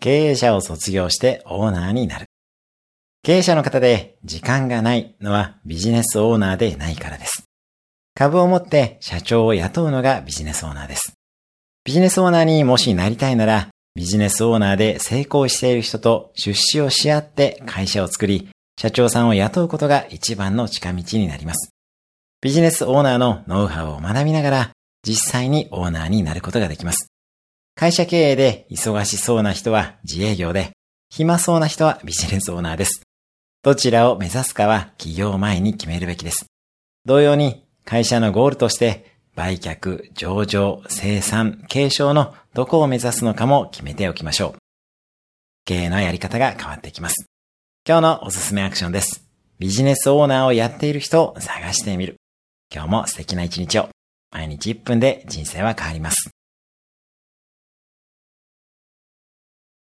経営者を卒業してオーナーになる。経営者の方で時間がないのはビジネスオーナーでないからです。株を持って社長を雇うのがビジネスオーナーです。ビジネスオーナーにもしなりたいなら、ビジネスオーナーで成功している人と出資をし合って会社を作り、社長さんを雇うことが一番の近道になります。ビジネスオーナーのノウハウを学びながら、実際にオーナーになることができます。会社経営で忙しそうな人は自営業で、暇そうな人はビジネスオーナーです。どちらを目指すかは企業前に決めるべきです。同様に会社のゴールとして売却、上場、生産、継承のどこを目指すのかも決めておきましょう。経営のやり方が変わってきます。今日のおすすめアクションです。ビジネスオーナーをやっている人を探してみる。今日も素敵な一日を。毎日1分で人生は変わります。